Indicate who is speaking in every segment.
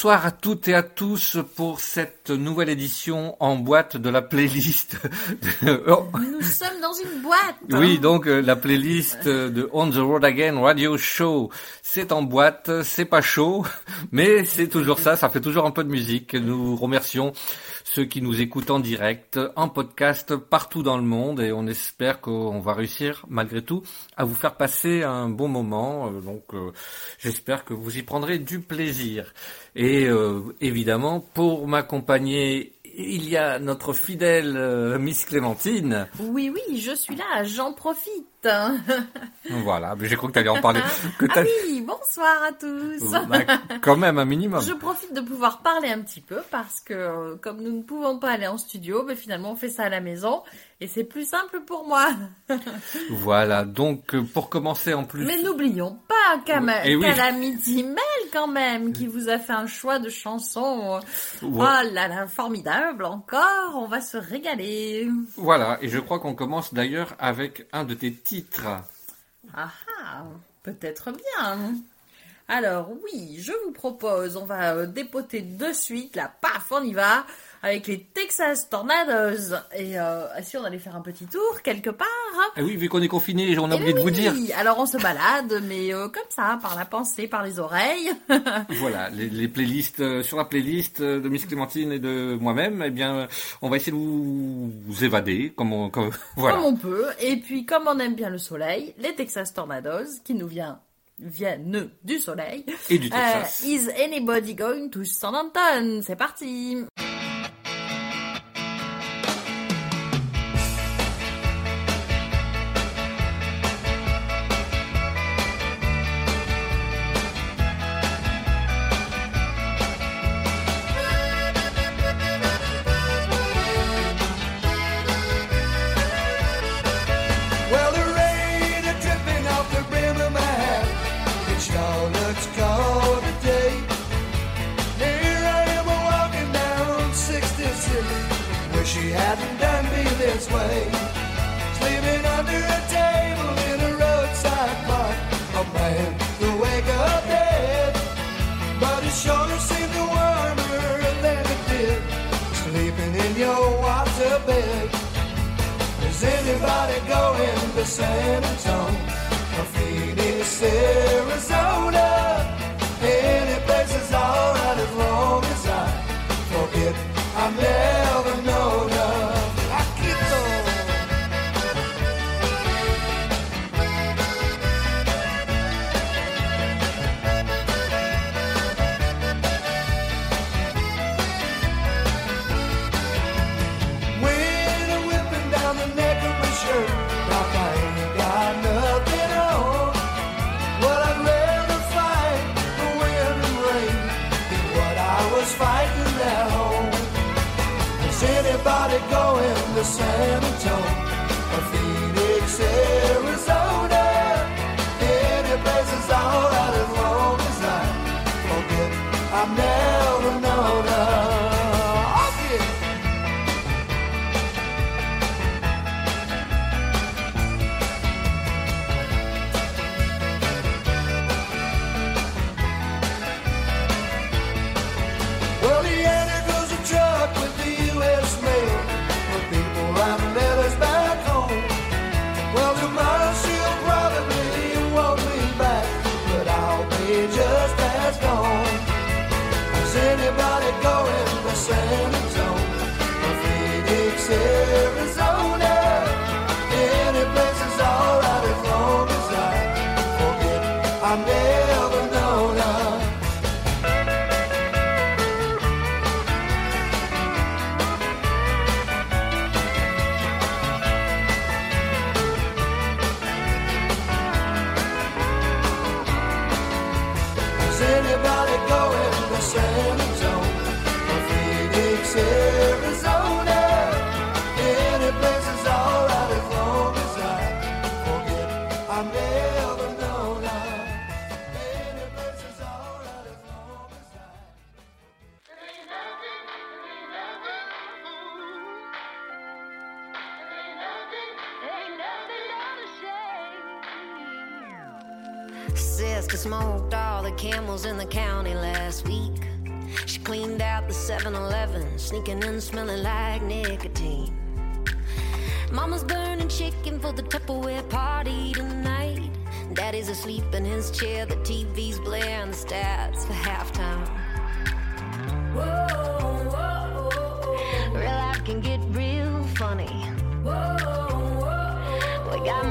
Speaker 1: Bonsoir à toutes et à tous pour cette nouvelle édition en boîte de la playlist.
Speaker 2: De... Oh. Nous sommes dans une boîte.
Speaker 1: Oui, donc euh, la playlist de On the Road Again Radio Show. C'est en boîte, c'est pas chaud, mais c'est toujours ça, ça fait toujours un peu de musique. Nous remercions ceux qui nous écoutent en direct, en podcast partout dans le monde et on espère qu'on va réussir malgré tout à vous faire passer un bon moment. Euh, donc euh, j'espère que vous y prendrez du plaisir. Et euh, évidemment, pour m'accompagner il y a notre fidèle euh, Miss Clémentine.
Speaker 2: Oui, oui, je suis là, j'en profite.
Speaker 1: voilà, mais j'ai cru que tu allais en parler.
Speaker 2: ah oui, bonsoir à tous.
Speaker 1: Bah, quand même, un minimum.
Speaker 2: Je profite de pouvoir parler un petit peu parce que euh, comme nous ne pouvons pas aller en studio, mais finalement on fait ça à la maison et c'est plus simple pour moi.
Speaker 1: voilà, donc euh, pour commencer en plus...
Speaker 2: Mais n'oublions pas qu'à oui, oui. midi Mel quand même, qui vous a fait un choix de chansons. Oh là là, formidable encore, on va se régaler.
Speaker 1: Voilà, et je crois qu'on commence d'ailleurs avec un de tes
Speaker 2: Ah ah, peut-être bien. Alors oui, je vous propose, on va euh, dépoter de suite, la paf, on y va avec les Texas Tornadoes. Et euh, si on allait faire un petit tour quelque part?
Speaker 1: Ah oui, vu qu'on est confiné, on a
Speaker 2: Eh
Speaker 1: oublié de vous
Speaker 2: oui,
Speaker 1: dire.
Speaker 2: Alors on se balade, mais euh, comme ça, par la pensée, par les oreilles.
Speaker 1: Voilà, les, les playlists euh, sur la playlist euh, de Miss Clémentine et de moi-même, eh bien, on va essayer de vous, vous évader, comme on, comme, voilà.
Speaker 2: Comme on peut. Et puis, comme on aime bien le soleil, les Texas Tornadoes, qui nous vient, viennent du soleil.
Speaker 1: Et du Texas.
Speaker 2: Euh, is anybody going to San Anton C'est parti.
Speaker 3: Is anybody going to San Antonio or Phoenix, Arizona? Any place is alright as long as I forget I've never going to
Speaker 4: Sister smoked all the camels in the county last week. She cleaned out the 7 Eleven, sneaking in smelling like nicotine. Mama's burning chicken for the Tupperware party tonight. Daddy's asleep in his chair, the TV's blaring the stats for halftime. Whoa, whoa, whoa. Real life can get real funny. Whoa, whoa, whoa. We got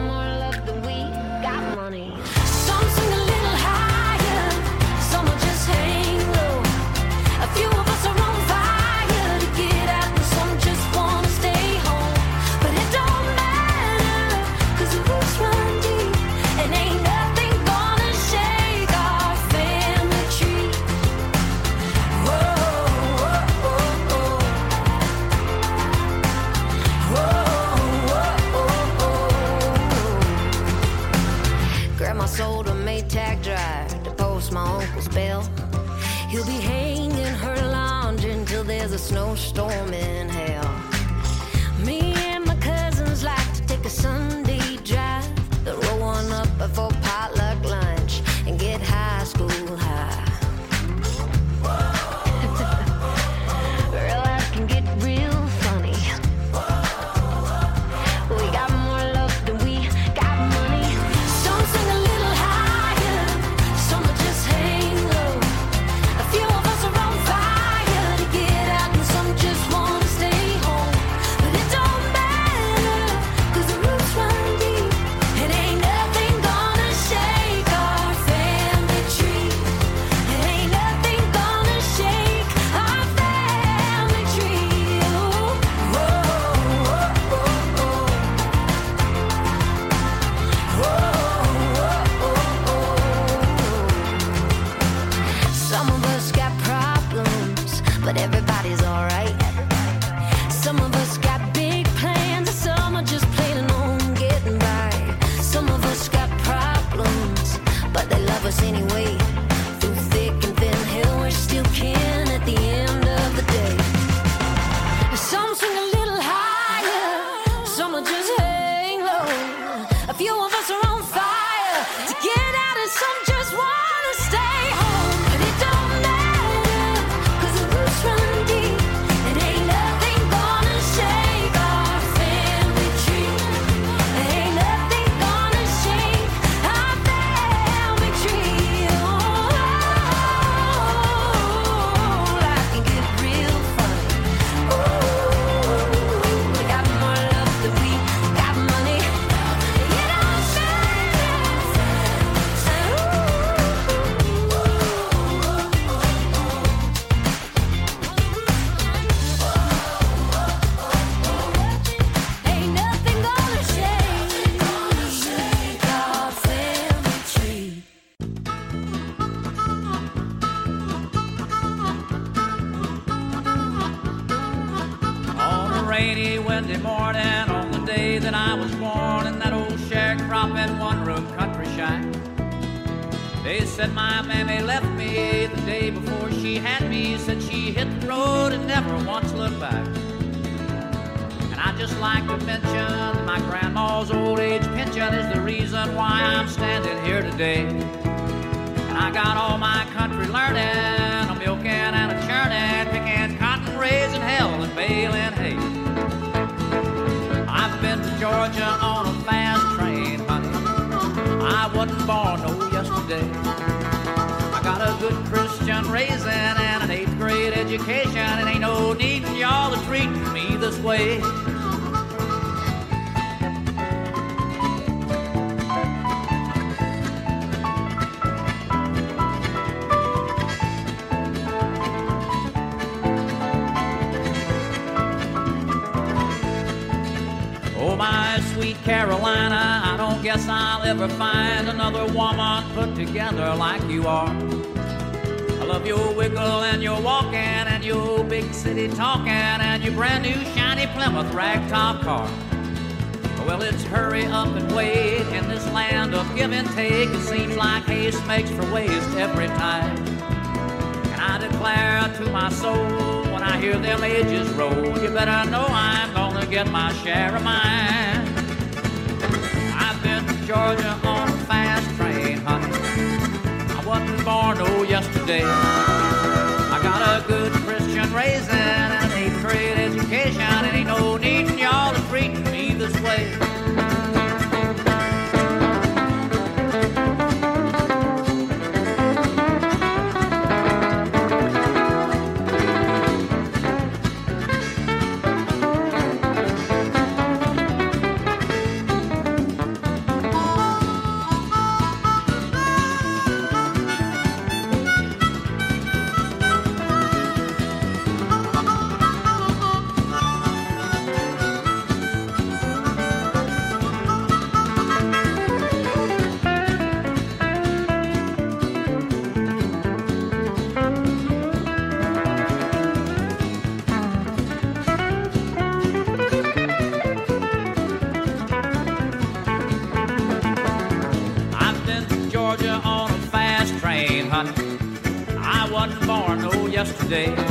Speaker 5: no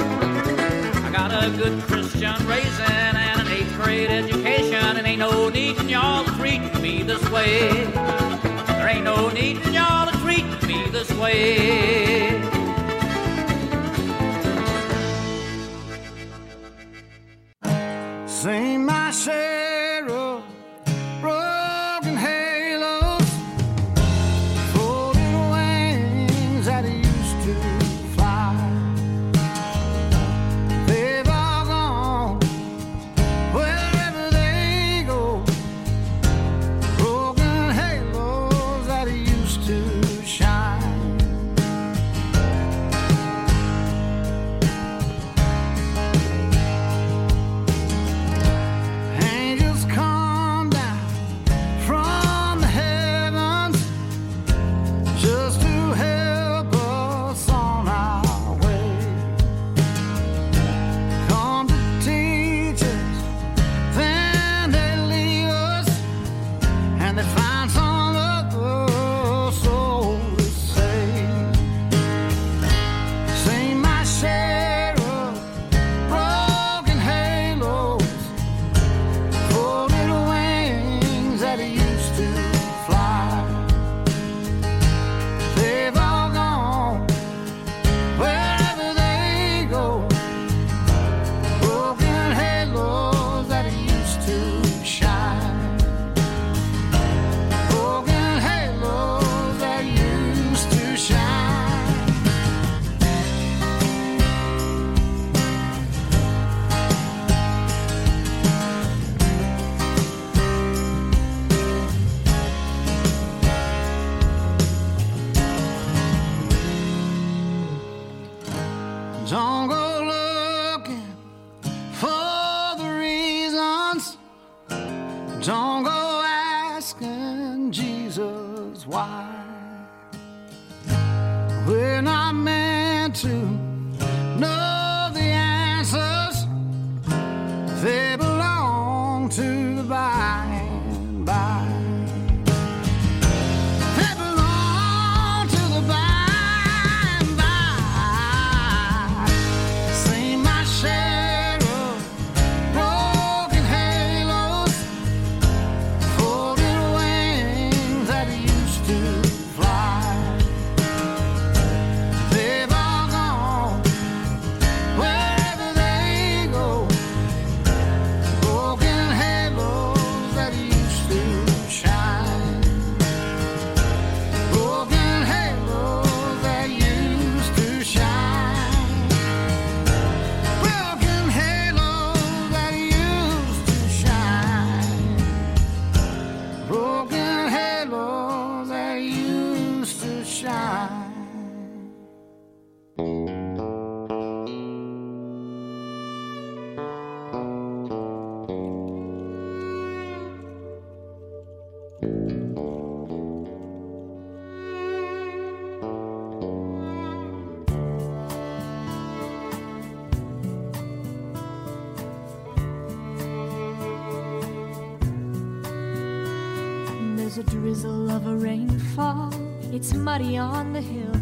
Speaker 6: muddy on the hill.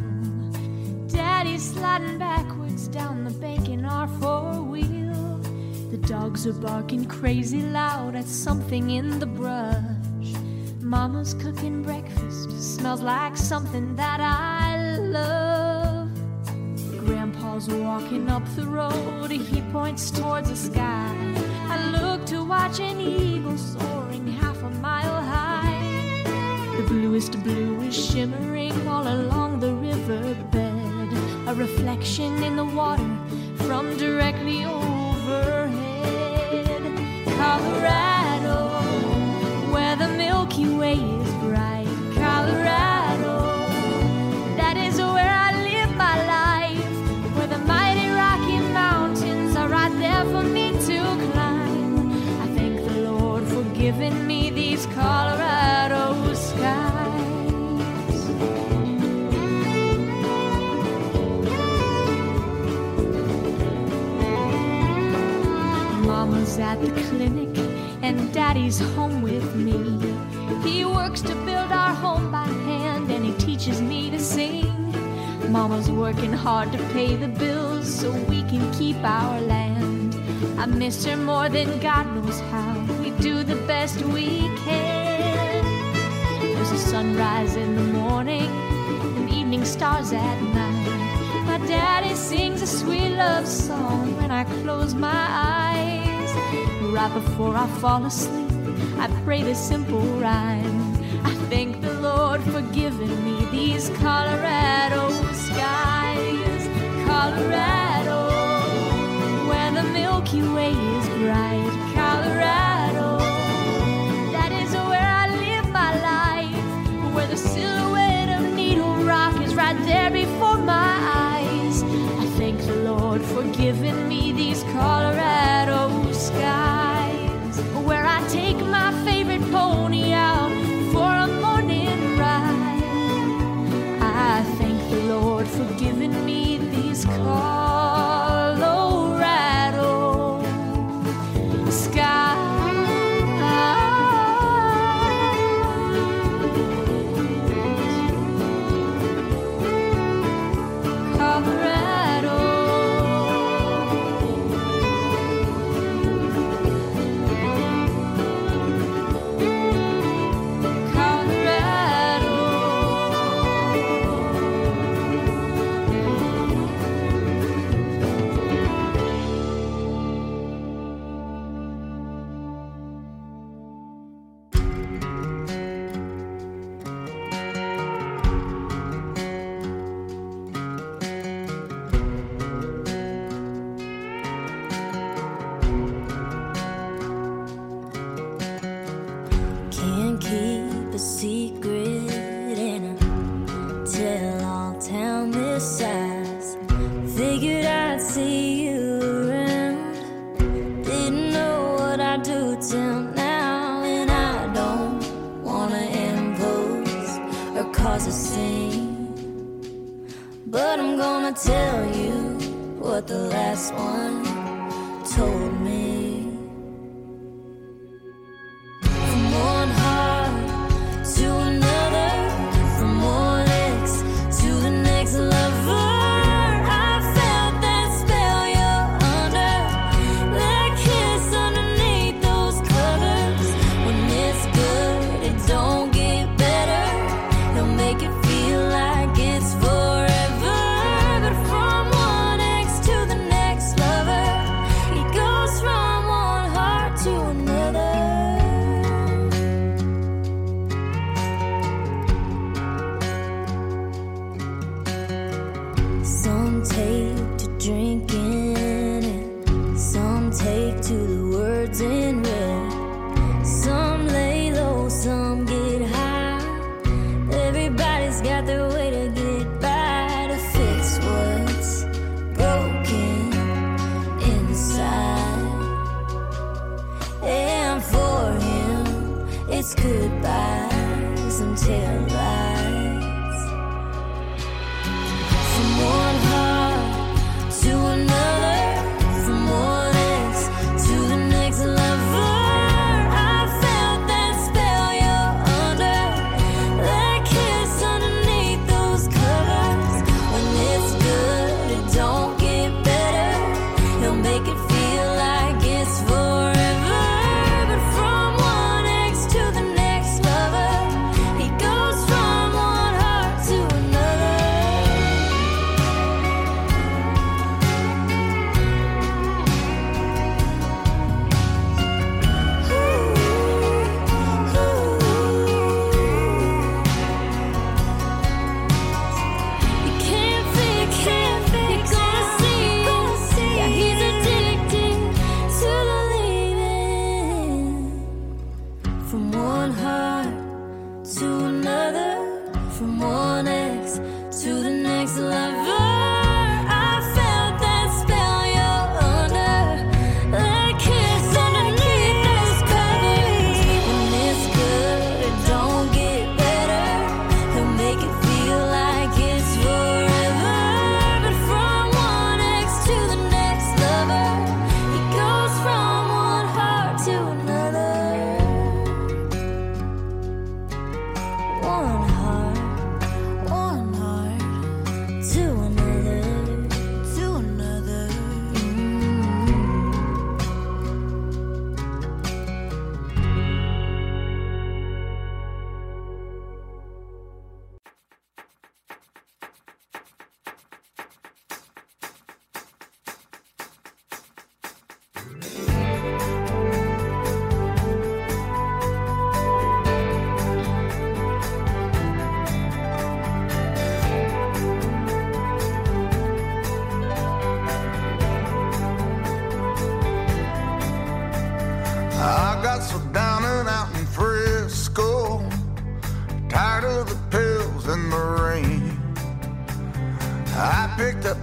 Speaker 6: Daddy's sliding backwards down the bank in our four wheel. The dogs are barking crazy loud at something in the brush. Mama's cooking breakfast, smells like something that I love. Grandpa's walking up the road, he points towards the sky. I look to watch an eagle soaring Bluest blue is shimmering all along the riverbed, a reflection in the water from directly overhead. Colorado, where the Milky Way is at the clinic and Daddy's home with me. He works to build our home by hand and he teaches me to sing. Mama's working hard to pay the bills so we can keep our land. I miss her more than God knows how. We do the best we can. There's a sunrise in the morning and evening stars at night. My daddy sings a sweet love song when I close my eyes. Right before I fall asleep, I pray this simple rhyme. I thank the Lord for giving me these Colorado skies. Colorado, where the Milky Way is bright.
Speaker 7: Some take to drinking, and some take to
Speaker 8: the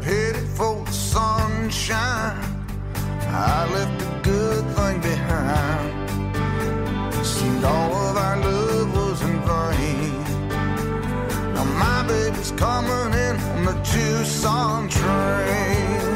Speaker 8: headed sunshine. I left a good thing behind. Seemed all of our love was in vain. Now my baby's coming in on the Tucson train.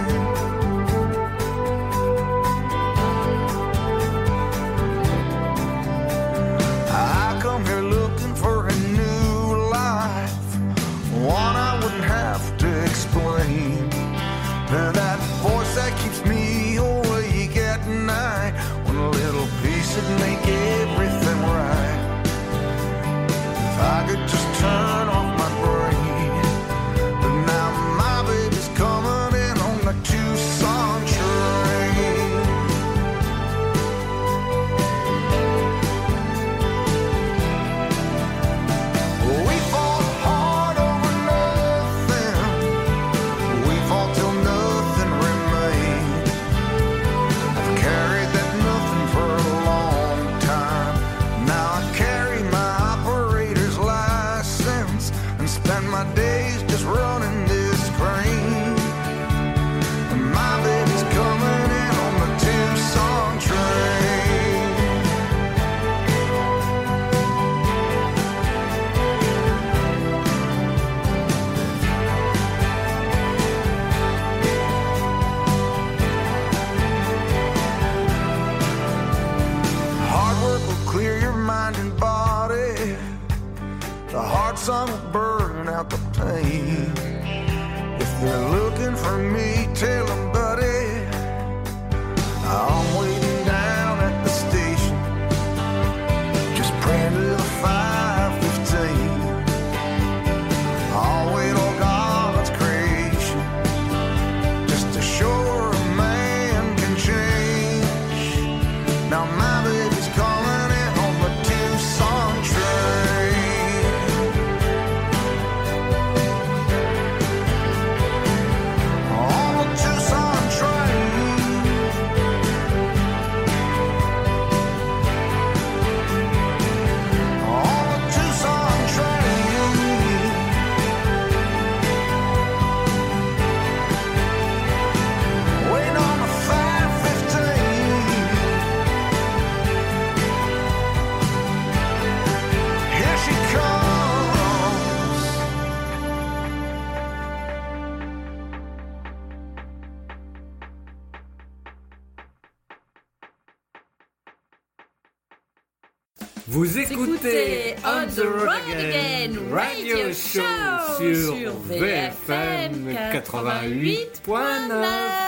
Speaker 7: Vous écoutez On the Road Again Radio Show sur, sur VFM 88.9.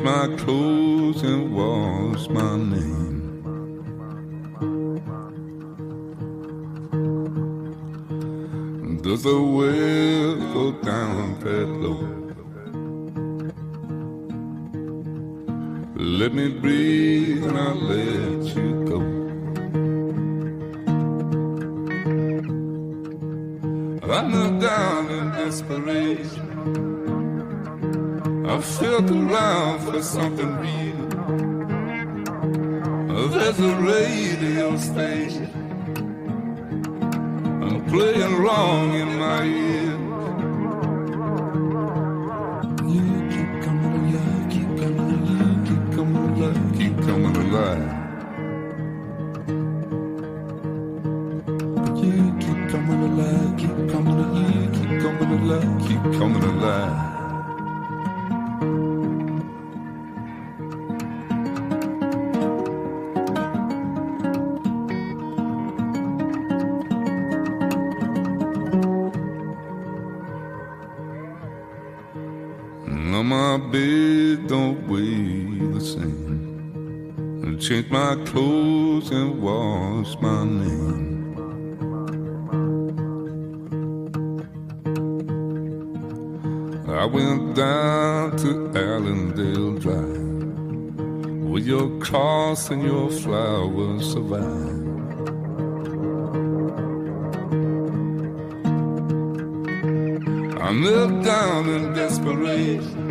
Speaker 9: my clothes and wash my name. Does the well go down that low? Let me breathe and I'll let you go. I look down in desperation. I felt around for something real. There's a radio station. I'm playing wrong in my ear. You keep coming alive, keep coming alive, keep coming alive, keep coming alive. You keep coming alive, keep coming alive, keep coming alive, keep coming alive. And wash my name. I went down to Allendale Drive, where your cross and your flowers survive. I knelt down in desperation.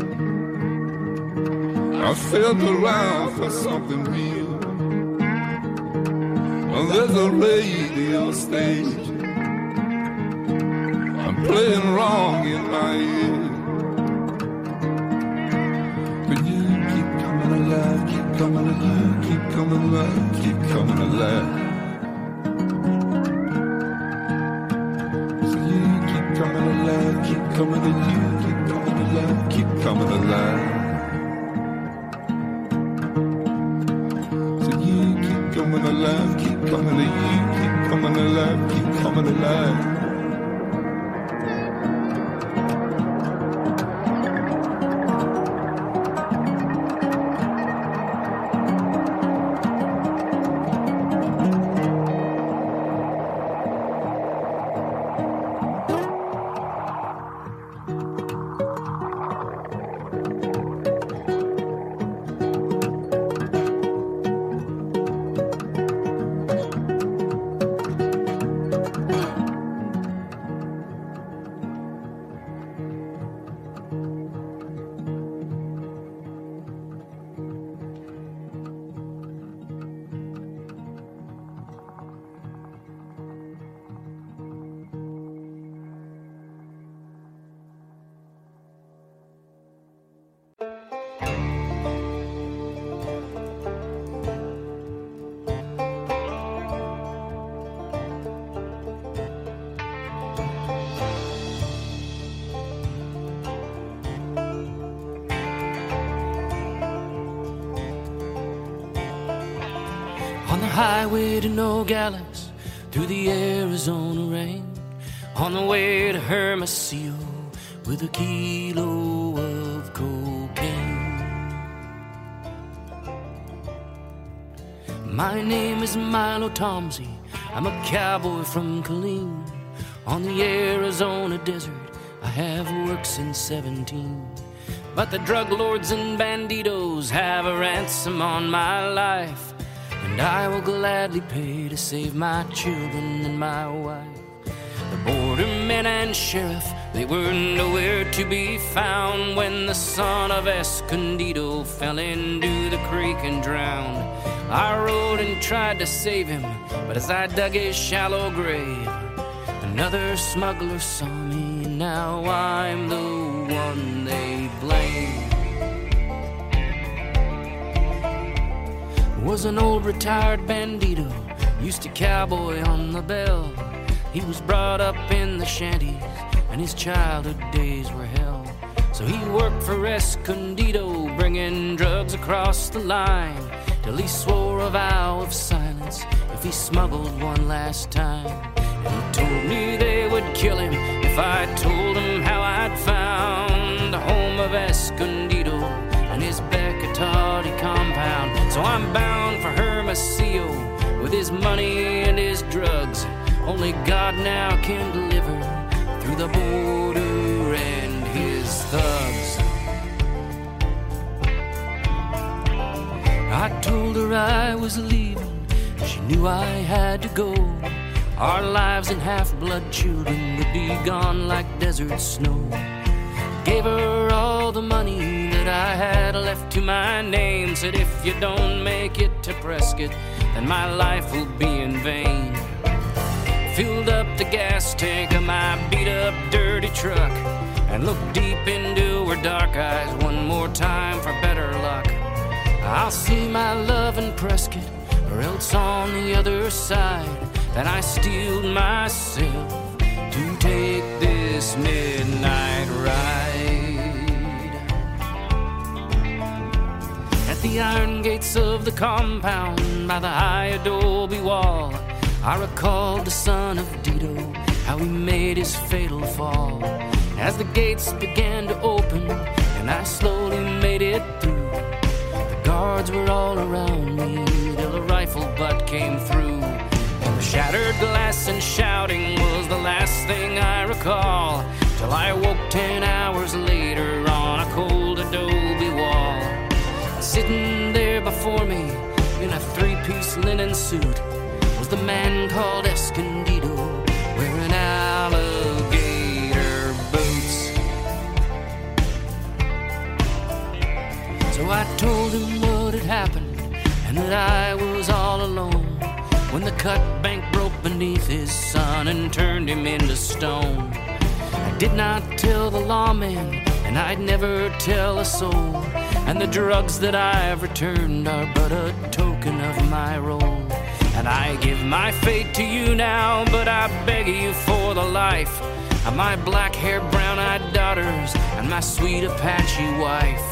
Speaker 9: I felt around for something real. There's radio station. I'm playing wrong in my ear. But you keep coming alive, keep coming alive, keep coming alive, keep coming alive. So you keep coming alive, keep coming alive,
Speaker 10: highway to Nogales, through the Arizona rain, on the way to Hermosillo with a kilo of cocaine. My name is Milo Tomsey. I'm a cowboy from Killeen. On the Arizona desert, I have worked since 17. But the drug lords and banditos have a ransom on my life. And I will gladly pay to save my children and my wife. The bordermen and sheriff, they were nowhere to be found when the son of Escondido fell into the creek and drowned. I rode and tried to save him, but as I dug his shallow grave, another smuggler saw me, and now I'm the one they blame. Was an old retired bandito, used to cowboy on the bell. He was brought up in the shanties, and his childhood days were hell. So he worked for Escondido, bringing drugs across the line, till he swore a vow of silence if he smuggled one last time. And he told me they would kill him if I told them how I'd found the home of Escondido So I'm bound for Hermosillo with his money and his drugs. Only God now can deliver through the border and his thugs. I told her I was leaving. She knew I had to go. Our lives and half blood children would be gone like desert snow. Gave her all the money that I had left to my name. Said, if you don't make it to Prescott, then my life will be in vain. Filled up the gas tank of my beat up dirty truck and looked deep into her dark eyes one more time for better luck. I'll see my love in Prescott or else on the other side. Then I steeled myself to take this midnight ride. At the iron gates of the compound by the high adobe wall, I recalled the son of Dido, how he made his fatal fall. As the gates began to open and I slowly made it through, the guards were all around me till a rifle butt came through. And the shattered glass and shouting was the last thing I recall. Till I woke ten hours later on a cold. Sitting there before me in a three piece linen suit was the man called Escondido wearing alligator boots. So I told him what had happened and that I was all alone when the cut bank broke beneath his son and turned him into stone. I did not tell the lawman, and I'd never tell a soul. And the drugs that I've returned are but a token of my role. And I give my fate to you now, but I beg you for the life of my black haired, brown eyed daughters and my sweet Apache wife.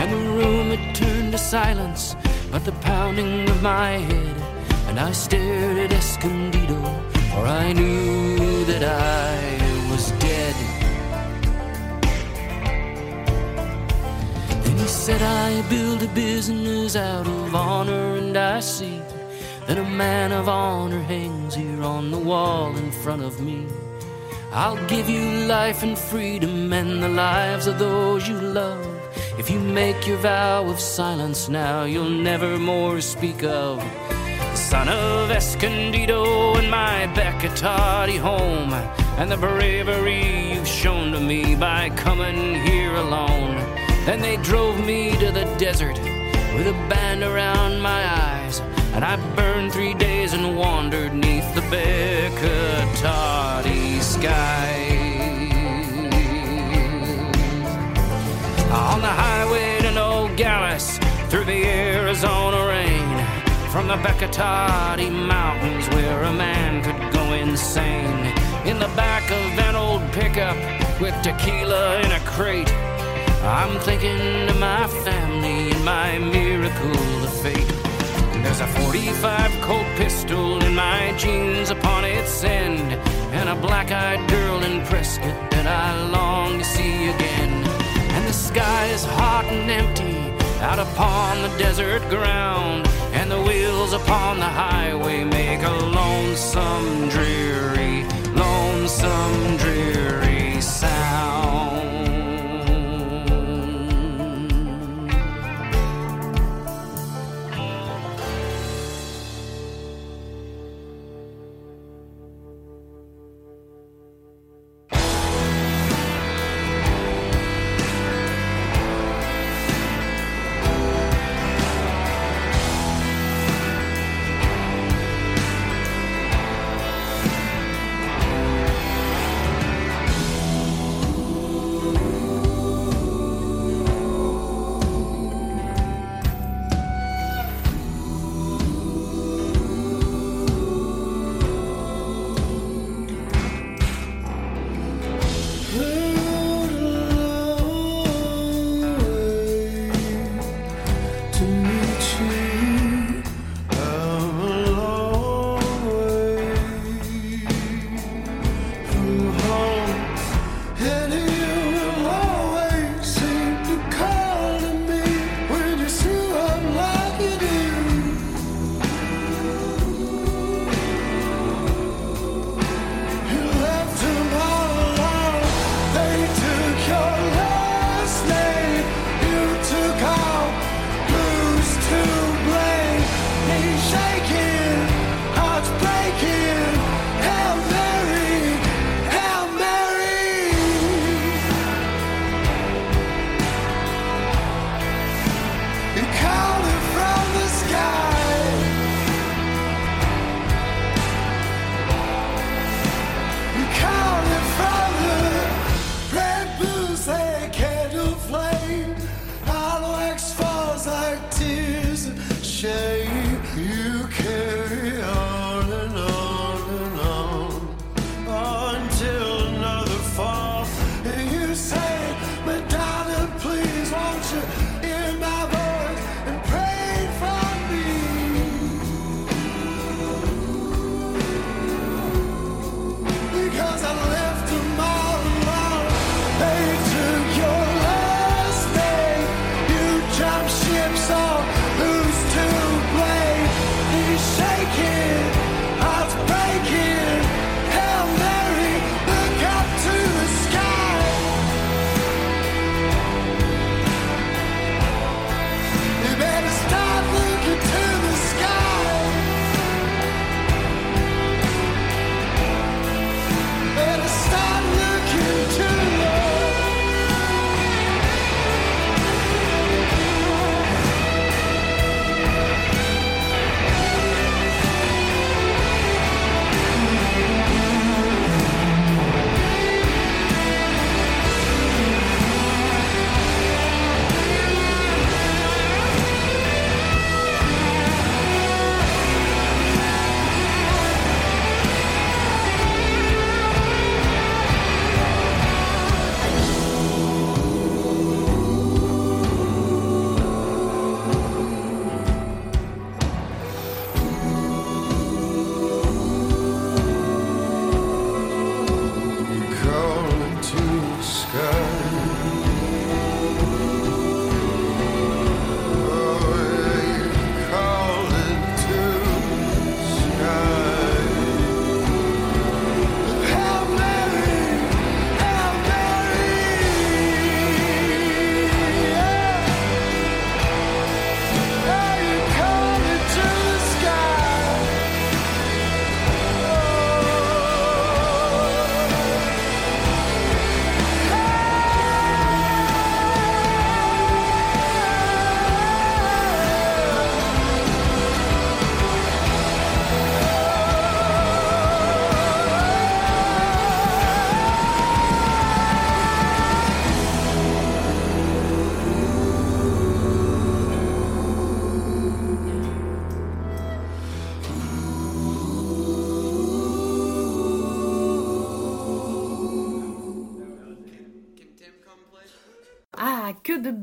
Speaker 10: And the room had turned to silence, but the pounding of my head. And I stared at Escondido, for I knew that I said, I build a business out of honor, and I see that a man of honor hangs here on the wall in front of me. I'll give you life and freedom and the lives of those you love. If you make your vow of silence now, you'll never more speak of the son of Escondido and my Beccatati home, and the bravery you've shown to me by coming here alone. Then they drove me to the desert with a band around my eyes, and I burned three days and wandered neath the Beccatati skies. On the highway to Nogales, through the Arizona rain, from the Beccatati Mountains where a man could go insane. In the back of an old pickup with tequila in a crate, I'm thinking of my family and my miracle of fate. There's a 45 Colt pistol in my jeans upon its end, and a black-eyed girl in Prescott that I long to see again. And the sky is hot and empty out upon the desert ground, and the wheels upon the highway make a lonesome, dreary, lonesome,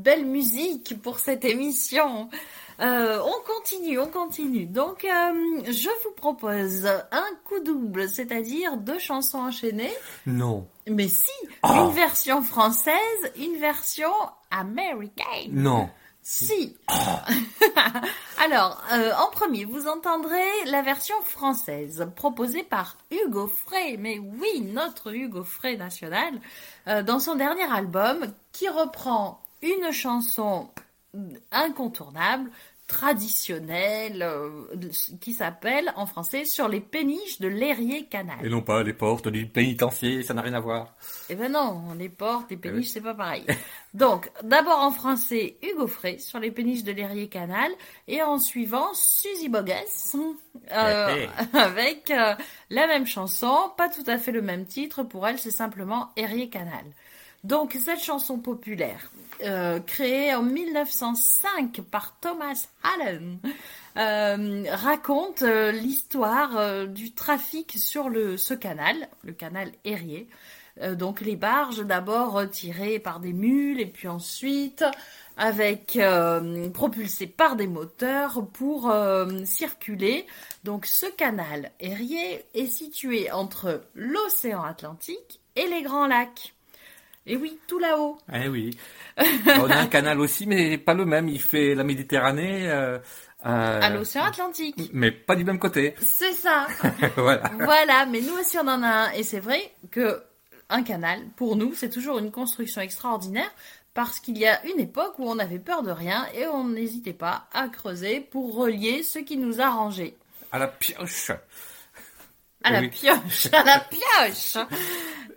Speaker 2: belle musique pour cette émission. Euh, on continue, on continue. Donc, euh, je vous propose un coup double, c'est-à-dire deux chansons enchaînées.
Speaker 1: Non.
Speaker 2: Mais si,
Speaker 1: Oh.
Speaker 2: une version française, une version américaine.
Speaker 1: Non.
Speaker 2: Si. Alors, euh, en premier, vous entendrez la version française proposée par Hugo Frey. Mais oui, notre Hugo Frey national, dans son dernier album, qui reprend une chanson incontournable, traditionnelle, euh, qui s'appelle en français Sur les péniches de l'Érier Canal.
Speaker 1: Et non pas les portes du pénitencier, ça n'a rien à voir.
Speaker 2: Eh ben non, les portes, les péniches,
Speaker 1: oui.
Speaker 2: c'est pas pareil. Donc, d'abord en français, Hugo Frey sur les péniches de l'Érier Canal, et en suivant, Suzy Bogues, euh,
Speaker 1: Eh,
Speaker 2: avec euh, la même chanson, pas tout à fait le même titre, pour elle c'est simplement Érier Canal. Donc, cette chanson populaire, euh, créée en 1905 par Thomas Allen, euh, raconte euh, l'histoire du trafic sur ce canal, le canal. Euh, donc les barges d'abord tirées par des mules et puis ensuite avec propulsées par des moteurs pour circuler. Donc ce canal Érié est situé entre l'océan Atlantique et les Grands Lacs. Et oui, tout là-haut.
Speaker 1: Eh oui. On a un canal aussi, mais pas le même. Il fait la Méditerranée. euh, euh,
Speaker 2: À l'océan Atlantique.
Speaker 1: Mais pas du même côté.
Speaker 2: C'est ça.
Speaker 1: voilà.
Speaker 2: voilà, mais nous aussi on en a un. Et c'est vrai que un canal, pour nous, c'est toujours une construction extraordinaire parce qu'il y a une époque où on avait peur de rien et on n'hésitait pas à creuser pour relier ce qui nous arrangeait.
Speaker 1: À la pioche.
Speaker 2: À la
Speaker 1: Oui.
Speaker 2: pioche, à la pioche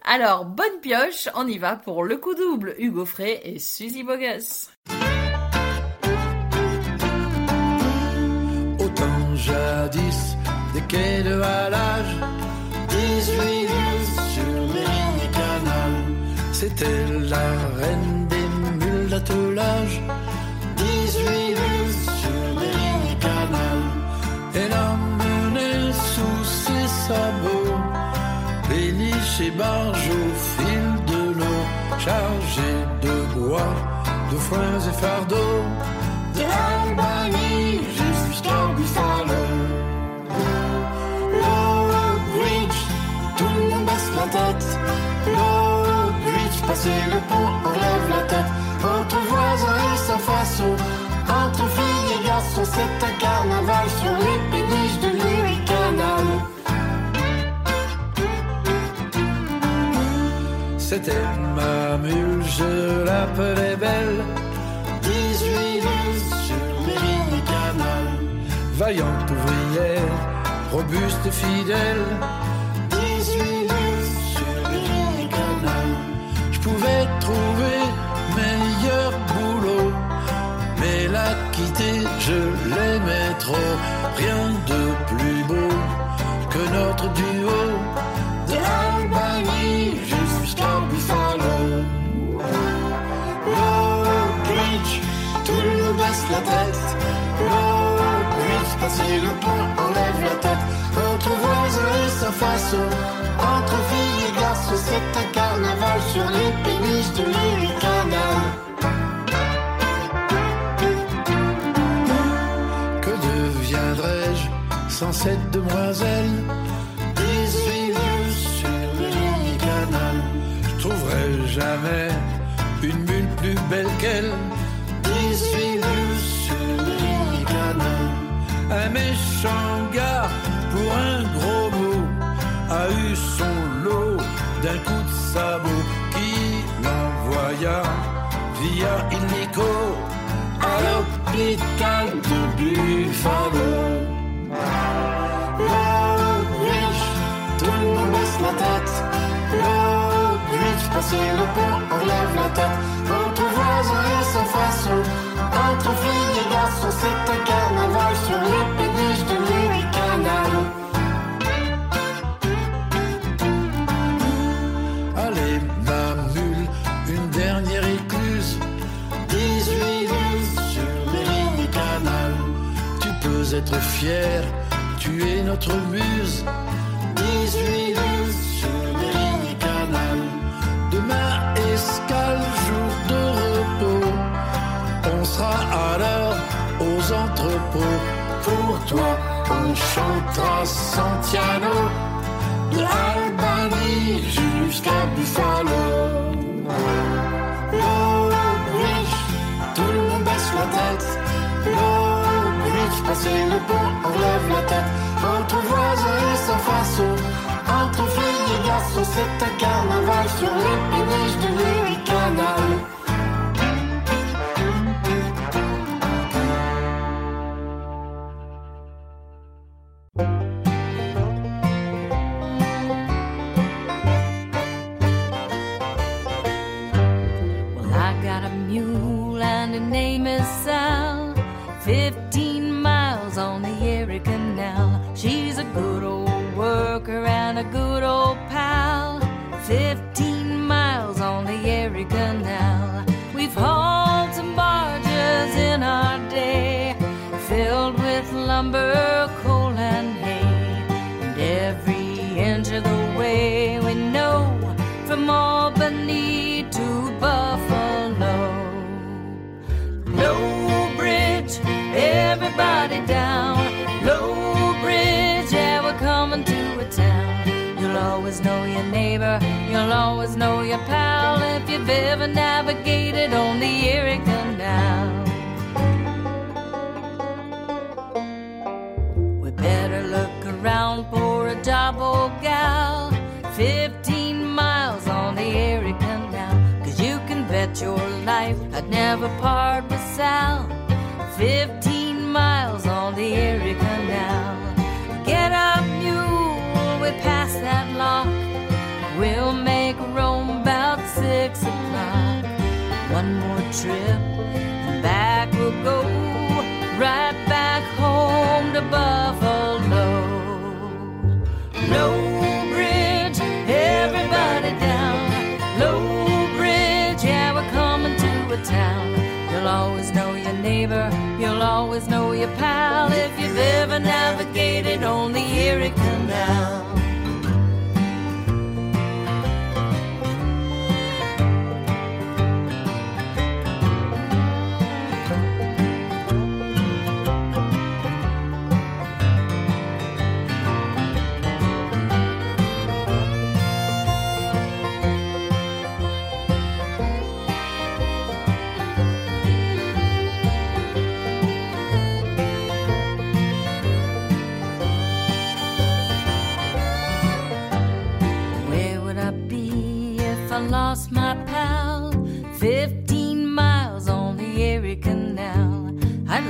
Speaker 2: Alors, bonne pioche, on y va pour le coup double, Hugo Frey et Suzy Bogus.
Speaker 3: Autant jadis, des quais de halage, 18 lieues sur le canal. C'était la reine des mules d'attelage, 18 lieues sur le canal.
Speaker 11: Elle a mené sous ses sables barges au fil de l'eau, chargées de bois, de foins et fardeaux, de Albany jusqu'à Buffalo. L'Oak Bridge, tout le monde baisse la tête. L'Oak Bridge, passer le pont, on lève la tête. Entre voisins et sans façon, entre filles et garçons, c'est un carnaval sur les C'était ma mule, je l'appelais belle. 18 lieues sur l'Erie Canal. Vaillante ouvrière, robuste fidèle. 18 lieues sur l'Erie Canal. Je pouvais trouver meilleur boulot. Mais la quitter, je l'aimais trop. Rien Passer le pont, enlève la tête. Voisins et sans façon, entre filles et garçons, c'est un carnaval sur les péniches de Canal. Que deviendrais-je sans cette demoiselle? 18 lieues sur le canal Je trouverai jamais une mule plus belle qu'elle Méchant gars pour un gros mot A eu son lot d'un coup de sabot Qui l'envoya via illico à l'hôpital de Buffalo. Bridge, tout le monde baisse la tête. L'Oak Bridge, passer le pont, on lève la tête. Entre voisins et sans façon, entre filles garçons, c'est un carnaval sur les péniches de l'Erie Canal. Allez, ma mule, une dernière écluse. 18 lieues sur les. Tu peux être fier, tu es notre muse. 18 Pour toi, on chantera Santiano. De Albany jusqu'à Buffalo. L'Oak Bridge, tout le monde baisse la tête. L'Oak Bridge, passer le pont, on lève la tête. Entre voisins et sans façon, entre filles et garçons, c'est un carnaval sur les péniches de l'Erie
Speaker 7: gal. Fifteen miles on the Erie Canal. Cause you can bet your life I'd never part with Sal. Fifteen miles on the Erie Canal. Get up, mule, we pass that lock. We'll make Rome about six o'clock. One more trip, and back we'll go. Right back home to Buffalo. Low neighbor, you'll always know your pal if you've ever navigated on the Erie Canal.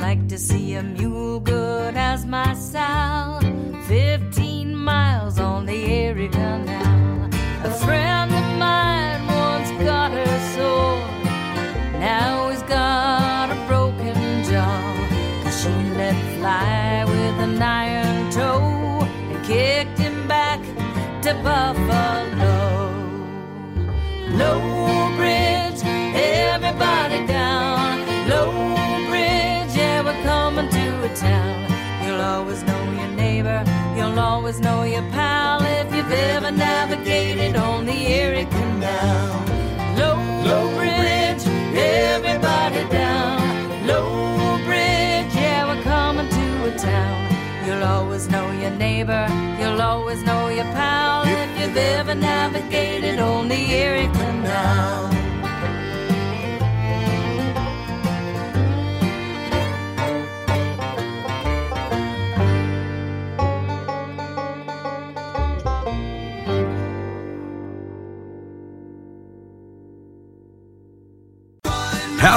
Speaker 12: like to see a mule good as my Sal. Fifteen miles on the Erie Canal. A friend of mine once got her sore. Now he's got a broken jaw. Cause she let fly with an iron toe and kicked him back to Buffalo. Low bridge, everybody down. always know your pal if you've ever navigated on the Erie Canal. Low, low bridge, everybody down. Low bridge, yeah, we're coming to a town. You'll always know your neighbor, you'll always know your pal if you've ever navigated on the Erie Canal.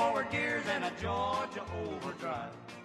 Speaker 5: forward gears and a Georgia overdrive.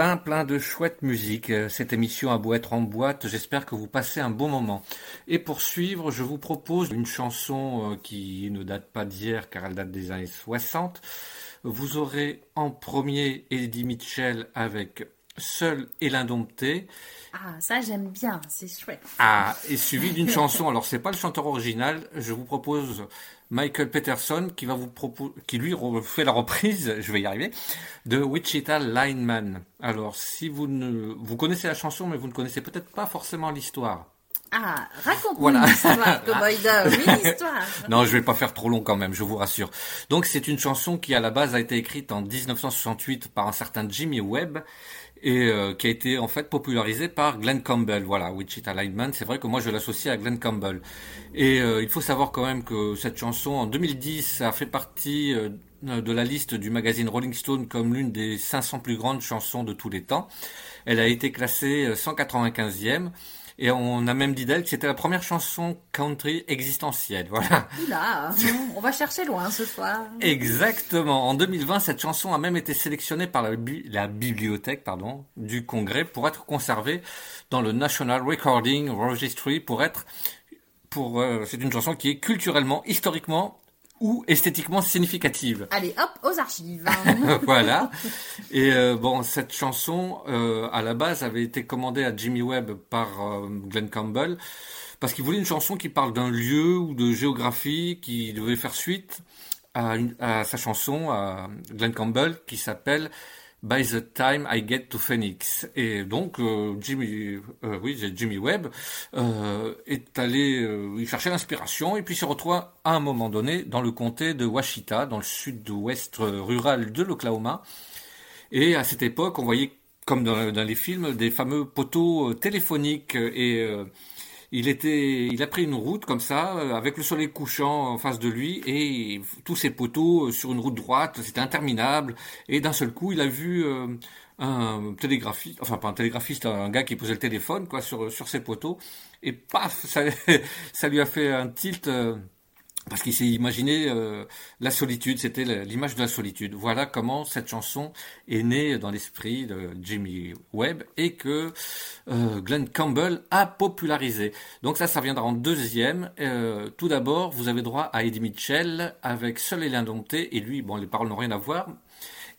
Speaker 1: plein, plein de chouette musique. Euh, cette émission à beau être en boîte, j'espère que vous passez un bon moment. Et pour suivre, je vous propose une chanson euh, qui ne date pas d'hier car elle date des années 60. Vous aurez en premier Eddie Mitchell avec Seul et l'indompté.
Speaker 2: Ah, ça j'aime bien, c'est chouette.
Speaker 1: Ah, et suivi d'une chanson. Alors c'est pas le chanteur original. Je vous propose Michael Peterson qui va vous propos... qui lui fait la reprise. Je vais y arriver de Wichita Lineman. Alors si vous ne vous connaissez la chanson, mais vous ne connaissez peut-être pas forcément l'histoire.
Speaker 2: Ah, raconte-moi
Speaker 1: voilà.
Speaker 2: l'histoire, Cowboy oui, l'histoire.
Speaker 1: non, je vais pas faire trop long quand même, je vous rassure. Donc, c'est une chanson qui, à la base, a été écrite en 1968 par un certain Jimmy Webb et euh, qui a été en fait popularisé par Glenn Campbell. Voilà, Wichita Lineman, c'est vrai que moi je l'associe à Glenn Campbell. Et euh, il faut savoir quand même que cette chanson en 2010 a fait partie euh, de la liste du magazine Rolling Stone comme l'une des 500 plus grandes chansons de tous les temps. Elle a été classée euh, 195e. Et on a même dit d'elle que c'était la première chanson country existentielle. Voilà.
Speaker 2: Oula, on va chercher loin ce soir.
Speaker 1: Exactement. En 2020, cette chanson a même été sélectionnée par la, bi- la bibliothèque pardon, du Congrès pour être conservée dans le National Recording Registry pour être pour euh, c'est une chanson qui est culturellement, historiquement ou esthétiquement significative.
Speaker 2: Allez, hop, aux archives.
Speaker 1: voilà. Et euh, bon, cette chanson, euh, à la base, avait été commandée à Jimmy Webb par euh, Glenn Campbell parce qu'il voulait une chanson qui parle d'un lieu ou de géographie qui devait faire suite à, une- à sa chanson à Glenn Campbell qui s'appelle By the Time I Get to Phoenix. Et donc euh, Jimmy, euh, oui, Jimmy Webb euh, est allé euh, y chercher l'inspiration et puis se retrouve à un moment donné dans le comté de Washita, dans le sud-ouest euh, rural de l'Oklahoma. Et à cette époque, on voyait, comme dans, dans les films, des fameux poteaux euh, téléphoniques. euh, Et euh, il était, il a pris une route comme ça, euh, avec le soleil couchant en face de lui, et tous ces poteaux euh, sur une route droite, c'était interminable. Et d'un seul coup, il a vu euh, un télégraphiste, enfin pas un télégraphiste, un gars qui posait le téléphone, quoi, sur sur ces poteaux. Et paf, ça, ça lui a fait un tilt. Parce qu'il s'est imaginé euh, la solitude, c'était l'image de la solitude. Voilà comment cette chanson est née dans l'esprit de Jimmy Webb et que euh, Glenn Campbell a popularisé. Donc ça, ça viendra en deuxième. Euh, tout d'abord, vous avez droit à Eddie Mitchell avec Seul et l'indompté, et lui, bon, les paroles n'ont rien à voir.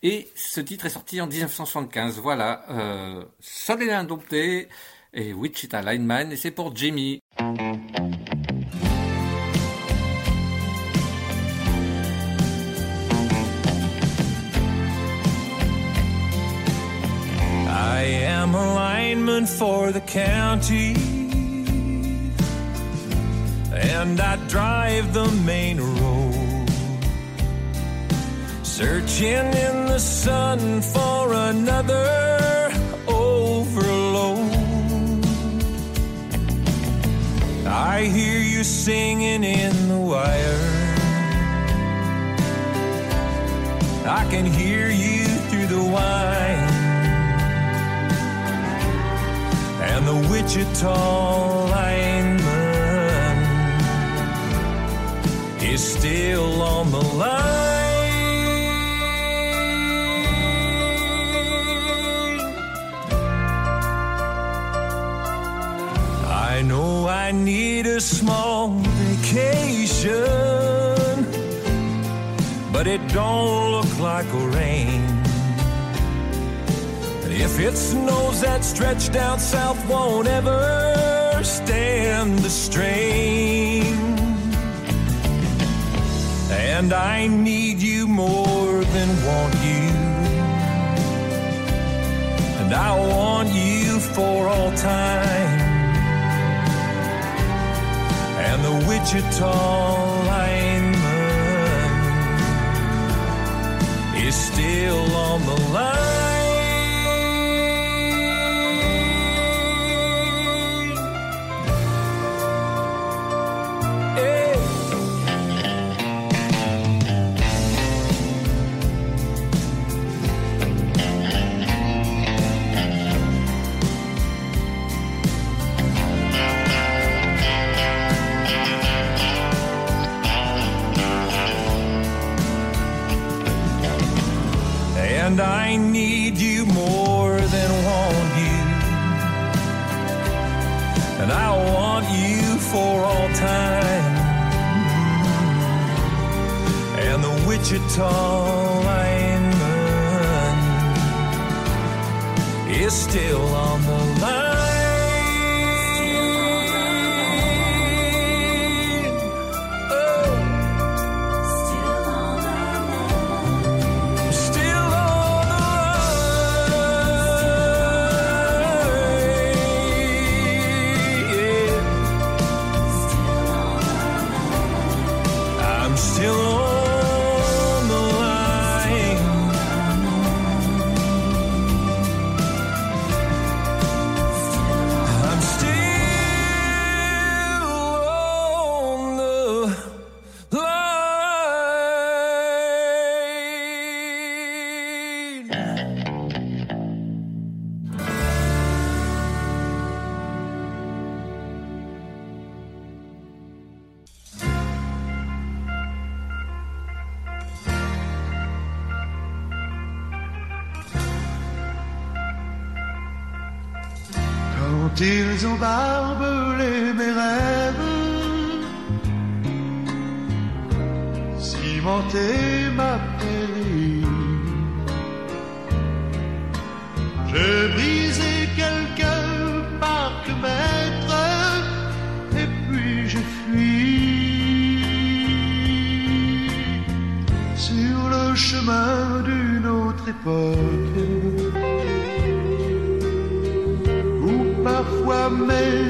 Speaker 1: Et ce titre est sorti en 1975. Voilà, euh, Seul et l'indompté et Wichita Lineman, et c'est pour Jimmy.
Speaker 13: For the county, and I drive the main road, searching in the sun for another overload. I hear you singing in the wire. I can hear you through the whine. And the Wichita lineman is still on the line. I know I need a small vacation, but it don't look like a rain. If it snows, that stretch down south won't ever stand the strain. And I need you more than want you. And I want you for all time. And the Wichita lineman is still on the line.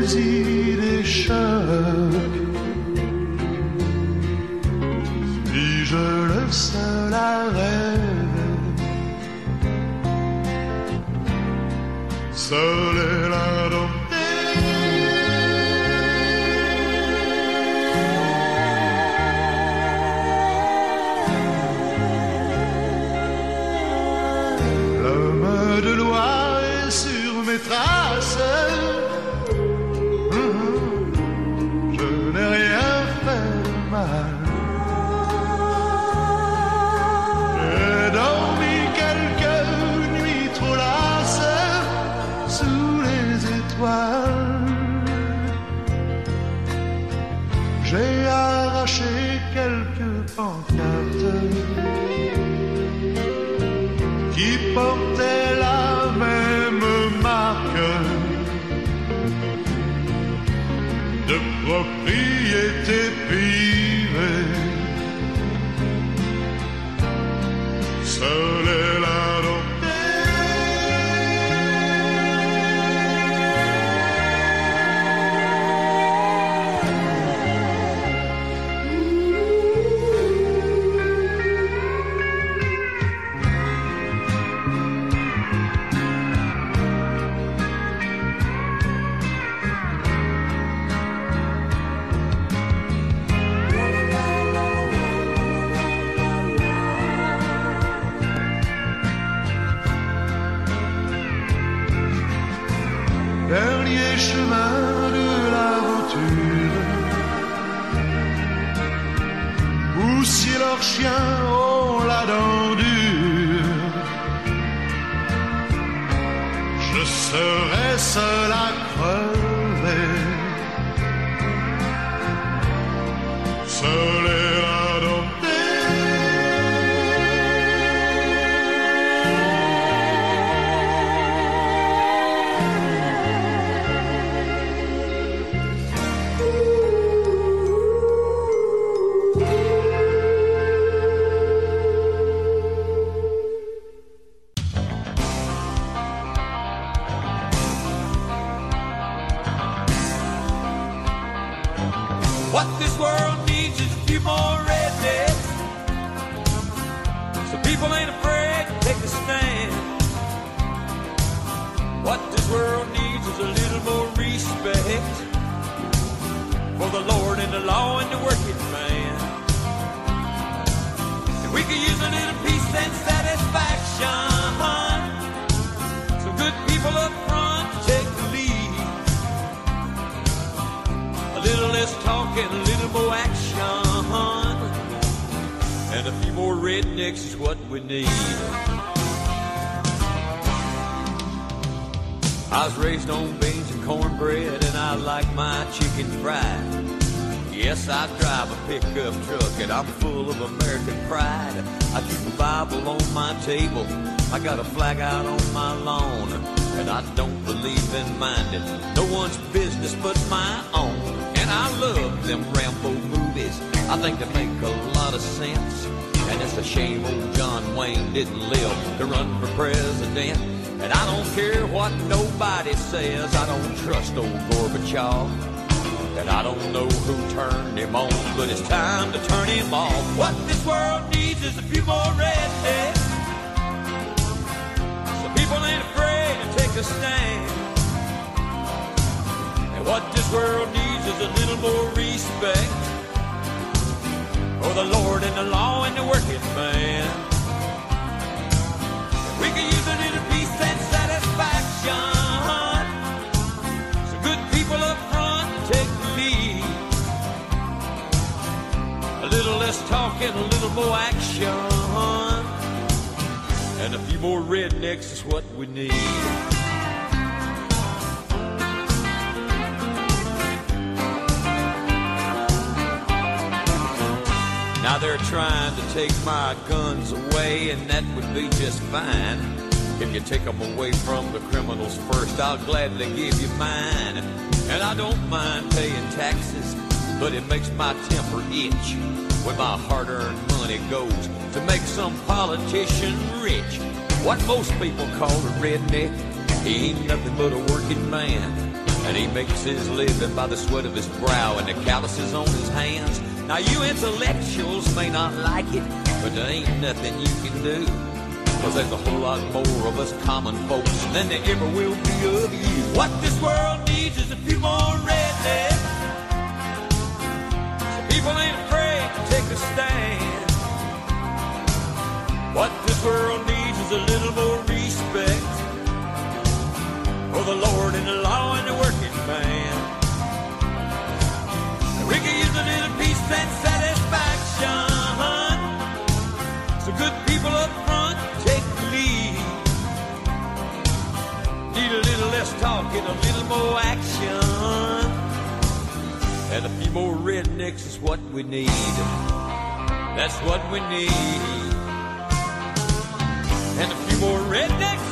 Speaker 3: Mes
Speaker 14: What this world needs is a few more rednecks. So people ain't afraid to take a stand. What this world needs is a little more respect for the Lord and the law and the working man. And we could use a little peace and satisfaction. Some good people up front Less talking, a little more action. And a few more rednecks is what we need. I was raised on beans and cornbread, and I like my chicken fried. Yes, I drive a pickup truck, and I'm full of American pride. I keep a Bible on my table, I got a flag out on my lawn, and I don't believe in minding no one's business but my own. I love them Rambo movies, I think they make a lot of sense. And it's a shame old John Wayne didn't live to run for president. And I don't care what nobody says, I don't trust old Gorbachev. And I don't know who turned him on, but it's time to turn him off. What this world needs is a few more rednecks. So people ain't afraid to take a stand. And what this world needs is a little more respect for the Lord and the law and the working man. We can use a little peace and satisfaction. So good people up front take the lead. A little less talking, a little more action. And a few more rednecks is what we need. They're trying to take my guns away, and that would be just fine. If you take them away from the criminals first, I'll gladly give you mine. And I don't mind paying taxes, but it makes my temper itch when my hard earned money goes to make some politician rich. What most people call a redneck, he ain't nothing but a working man. And he makes his living by the sweat of his brow and the calluses on his hands. Now you intellectuals may not like it, but there ain't nothing you can do. Cause there's a whole lot more of us common folks than there ever will be of you. What this world needs is a few more rednecks. So people ain't afraid to take a stand. What this world needs is a little more and a little more action. And a few more rednecks is what we need. That's what we need. And a few more rednecks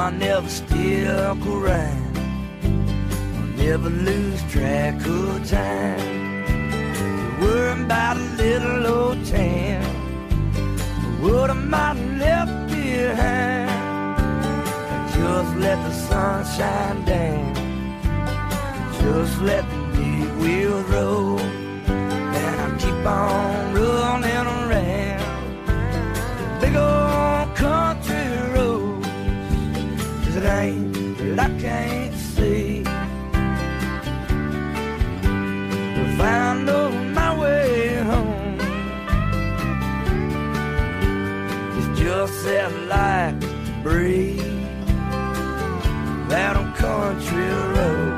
Speaker 15: I I
Speaker 16: never stick around. I'll never lose track of time. Worrying about a little old town. What I might have left behind. I just let the sun shine down. Just let the big wheels roll. And I keep on rolling around. The big old road. Ain't that I can't see. If I know my way home, it's just that to breathe. Out on country roads.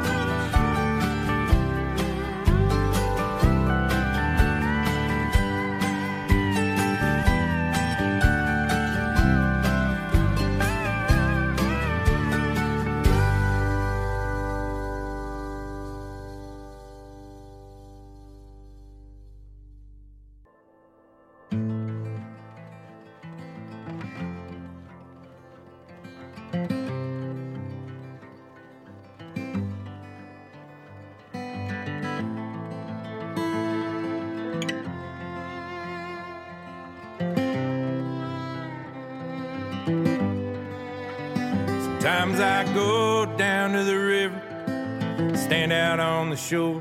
Speaker 13: The shore,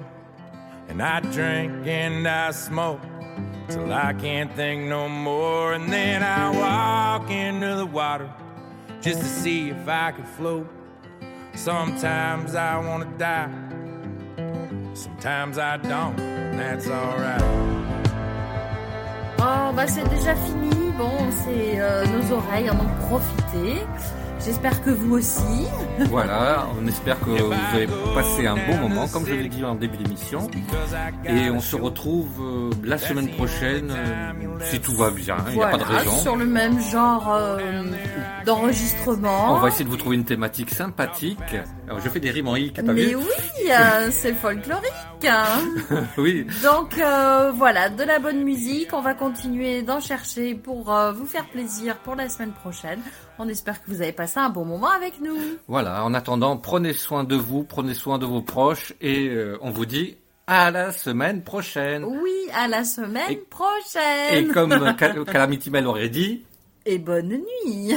Speaker 13: and I drink and I smoke till I can't think no more. And then I walk into the water just to see if I can float. Sometimes I wanna die, sometimes I don't, that's alright.
Speaker 2: Oh, bah c'est déjà fini. Bon, c'est euh, nos oreilles en ont profité. J'espère que vous aussi.
Speaker 1: Voilà, on espère que vous avez passé un bon moment, comme je l'ai dit en début d'émission. Et on se retrouve euh, la semaine prochaine, euh, si tout va bien, il n'y a pas de
Speaker 2: Voilà,
Speaker 1: raison.
Speaker 2: sur le même genre euh, d'enregistrement.
Speaker 1: On va essayer de vous trouver une thématique sympathique. Alors, je fais des rimes en i,
Speaker 2: Mais
Speaker 1: vu
Speaker 2: oui, c'est folklorique. hein.
Speaker 1: Oui.
Speaker 2: Donc voilà, de la bonne musique. On va continuer d'en chercher pour vous faire plaisir pour la semaine prochaine. On espère que vous avez passé un bon moment avec nous.
Speaker 1: Voilà, en attendant, prenez soin de vous, prenez soin de vos proches et euh, on vous dit à la semaine prochaine.
Speaker 2: Oui, à la semaine
Speaker 1: Et-
Speaker 2: prochaine.
Speaker 1: Et comme Cal- Calamity Mail aurait dit,
Speaker 2: Et bonne nuit.